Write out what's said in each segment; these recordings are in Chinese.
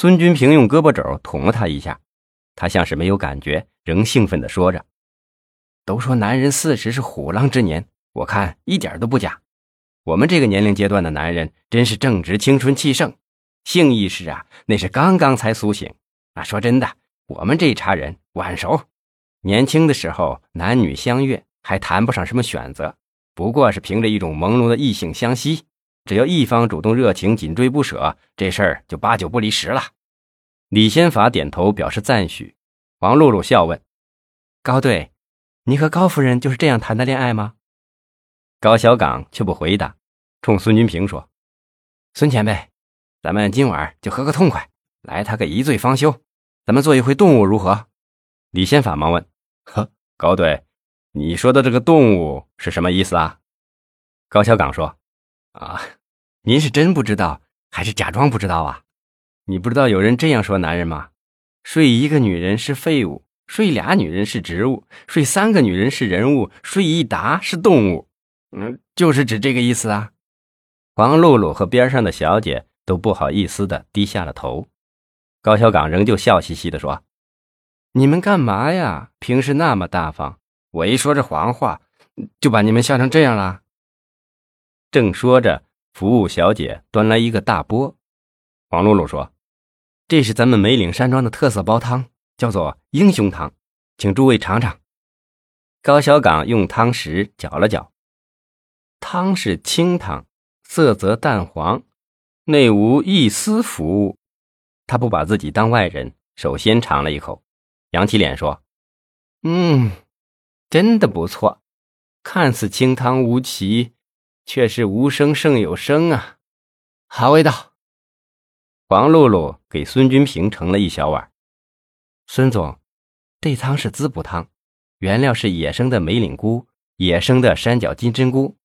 孙军平用胳膊肘捅了他一下，他像是没有感觉，仍兴奋地说着：“都说男人四十是虎狼之年，我看一点都不假。我们这个年龄阶段的男人真是正值青春气盛，性意识啊，那是刚刚才苏醒。啊，说真的，我们这一茬人晚熟。年轻的时候男女相悦，还谈不上什么选择，不过是凭着一种朦胧的异性相吸。”只要一方主动热情，紧追不舍，这事儿就八九不离十了。李先法点头表示赞许。王露露笑问：“高队，你和高夫人就是这样谈的恋爱吗？”高小岗却不回答，冲孙军平说：“孙前辈，咱们今晚就喝个痛快，来他个一醉方休。咱们做一回动物如何？”李先法忙问：“呵，高队，你说的这个动物是什么意思啊？”高小岗说：“啊。”您是真不知道，还是假装不知道啊？你不知道有人这样说男人吗？睡一个女人是废物，睡俩女人是植物，睡三个女人是人物，睡一沓是动物。嗯，就是指这个意思啊。黄露露和边上的小姐都不好意思的低下了头。高小岗仍旧笑嘻嘻的说：“你们干嘛呀？平时那么大方，我一说这黄话，就把你们笑成这样了。”正说着。服务小姐端来一个大钵，黄露露说：“这是咱们梅岭山庄的特色煲汤，叫做英雄汤，请诸位尝尝。”高小岗用汤匙搅了搅，汤是清汤，色泽淡黄，内无一丝浮物。他不把自己当外人，首先尝了一口，扬起脸说：“嗯，真的不错，看似清汤无奇。”却是无声胜有声啊，好味道。黄露露给孙君平盛了一小碗。孙总，这汤是滋补汤，原料是野生的梅岭菇、野生的山脚金针菇、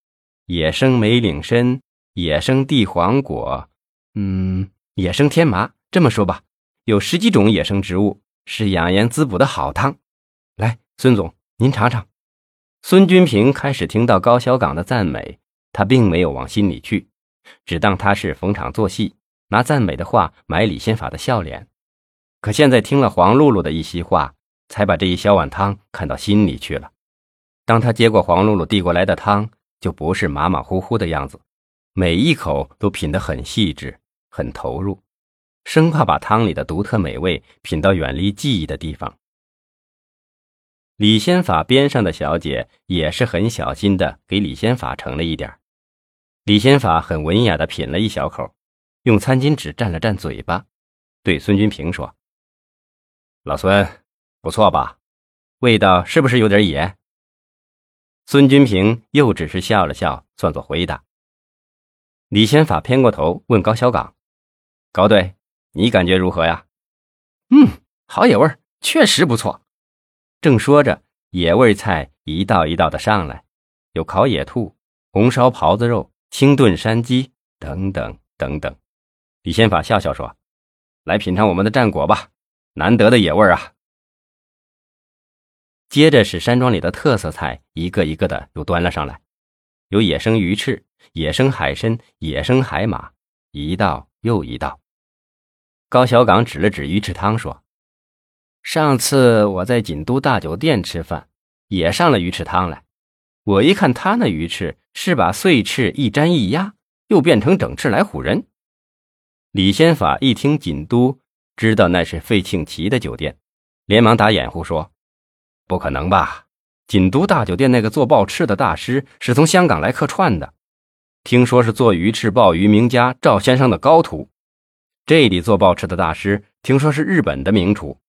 野生梅岭参、野生地黄果，嗯，野生天麻。这么说吧，有十几种野生植物，是养颜滋补的好汤。来，孙总，您尝尝。孙君平开始听到高小岗的赞美。他并没有往心里去，只当他是逢场作戏，拿赞美的话买李仙法的笑脸。可现在听了黄露露的一席话，才把这一小碗汤看到心里去了。当他接过黄露露递过来的汤，就不是马马虎虎的样子，每一口都品得很细致、很投入，生怕把汤里的独特美味品到远离记忆的地方。李仙法边上的小姐也是很小心的给李仙法盛了一点李先法很文雅的品了一小口，用餐巾纸蘸了蘸嘴巴，对孙君平说：“老孙，不错吧？味道是不是有点野？”孙君平又只是笑了笑，算作回答。李先法偏过头问高小岗：“高队，你感觉如何呀？”“嗯，好野味，确实不错。”正说着，野味菜一道一道的上来，有烤野兔、红烧狍子肉。清炖山鸡等等等等，李先法笑笑说：“来品尝我们的战果吧，难得的野味啊！”接着是山庄里的特色菜，一个一个的又端了上来，有野生鱼翅、野生海参、野生海马，一道又一道。高小岗指了指鱼翅汤说：“上次我在锦都大酒店吃饭，也上了鱼翅汤来。”我一看，他那鱼翅是把碎翅一粘一压，又变成整翅来唬人。李先法一听锦都，知道那是费庆奇的酒店，连忙打掩护说：“不可能吧？锦都大酒店那个做鲍翅的大师是从香港来客串的，听说是做鱼翅鲍鱼名家赵先生的高徒。这里做鲍翅的大师，听说是日本的名厨。”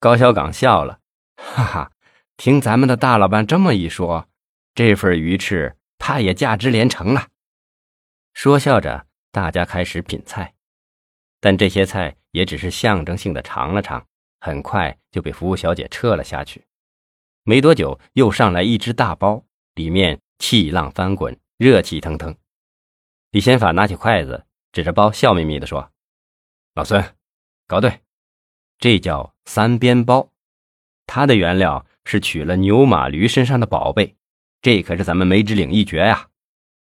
高小岗笑了，哈哈，听咱们的大老板这么一说。这份鱼翅，怕也价值连城了。说笑着，大家开始品菜，但这些菜也只是象征性的尝了尝，很快就被服务小姐撤了下去。没多久，又上来一只大包，里面气浪翻滚，热气腾腾。李先法拿起筷子，指着包，笑眯眯地说：“老孙，搞对，这叫三边包，它的原料是取了牛马驴身上的宝贝。”这可是咱们梅之岭一绝呀！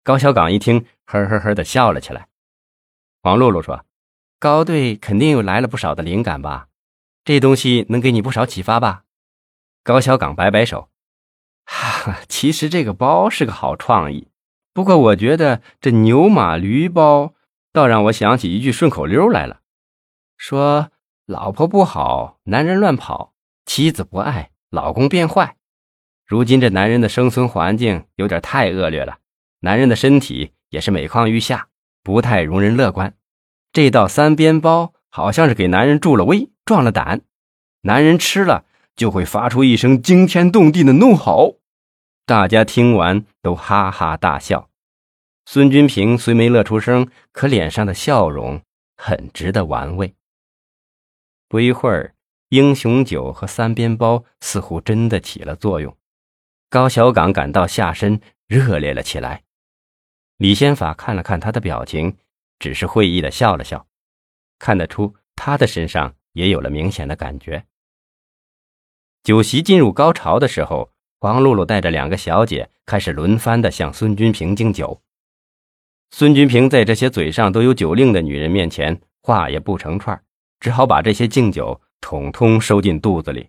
高小岗一听，呵呵呵的笑了起来。黄露露说：“高队肯定又来了不少的灵感吧？这东西能给你不少启发吧？高小岗摆摆手，哈，其实这个包是个好创意，不过我觉得这牛马驴包倒让我想起一句顺口溜来了，说老婆不好，男人乱跑；妻子不爱，老公变坏。如今这男人的生存环境有点太恶劣了，男人的身体也是每况愈下，不太容人乐观。这道三边包好像是给男人助了威、壮了胆，男人吃了就会发出一声惊天动地的怒吼。大家听完都哈哈大笑。孙君平虽没乐出声，可脸上的笑容很值得玩味。不一会儿，英雄酒和三边包似乎真的起了作用。高小岗感到下身热烈了起来。李先法看了看他的表情，只是会意的笑了笑，看得出他的身上也有了明显的感觉。酒席进入高潮的时候，黄露露带着两个小姐开始轮番的向孙君平敬酒。孙君平在这些嘴上都有酒令的女人面前，话也不成串，只好把这些敬酒统统收进肚子里。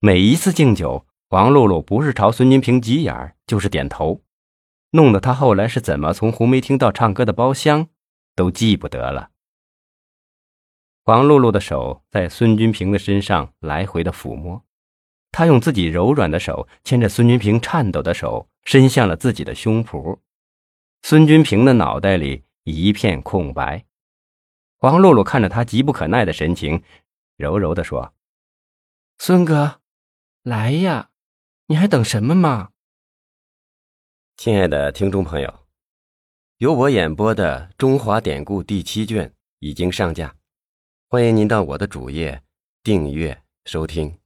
每一次敬酒。黄露露不是朝孙金平挤眼就是点头，弄得他后来是怎么从红梅厅到唱歌的包厢，都记不得了。黄露露的手在孙君平的身上来回的抚摸，她用自己柔软的手牵着孙君平颤抖的手，伸向了自己的胸脯。孙君平的脑袋里一片空白。黄露露看着他急不可耐的神情，柔柔的说：“孙哥，来呀。”你还等什么吗？亲爱的听众朋友，由我演播的《中华典故》第七卷已经上架，欢迎您到我的主页订阅收听。